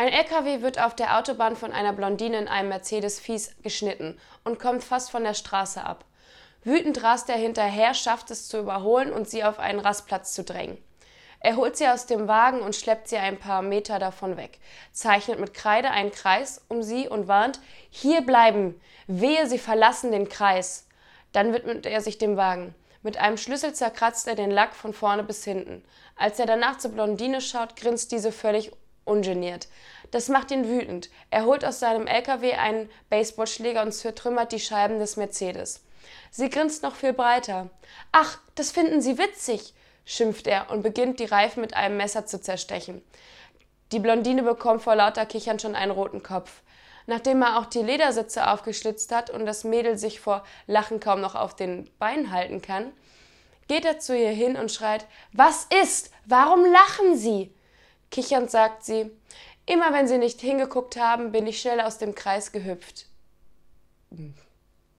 Ein LKW wird auf der Autobahn von einer Blondine in einem Mercedes fies geschnitten und kommt fast von der Straße ab. Wütend rast er hinterher, schafft es zu überholen und sie auf einen Rastplatz zu drängen. Er holt sie aus dem Wagen und schleppt sie ein paar Meter davon weg, zeichnet mit Kreide einen Kreis um sie und warnt: Hier bleiben! Wehe, sie verlassen den Kreis! Dann widmet er sich dem Wagen. Mit einem Schlüssel zerkratzt er den Lack von vorne bis hinten. Als er danach zur Blondine schaut, grinst diese völlig ungeniert. Das macht ihn wütend. Er holt aus seinem LKW einen Baseballschläger und zertrümmert die Scheiben des Mercedes. Sie grinst noch viel breiter. Ach, das finden Sie witzig, schimpft er und beginnt die Reifen mit einem Messer zu zerstechen. Die Blondine bekommt vor lauter Kichern schon einen roten Kopf. Nachdem er auch die Ledersitze aufgeschlitzt hat und das Mädel sich vor Lachen kaum noch auf den Beinen halten kann, geht er zu ihr hin und schreit: Was ist? Warum lachen Sie? Kichernd sagt sie, immer wenn sie nicht hingeguckt haben, bin ich schnell aus dem Kreis gehüpft.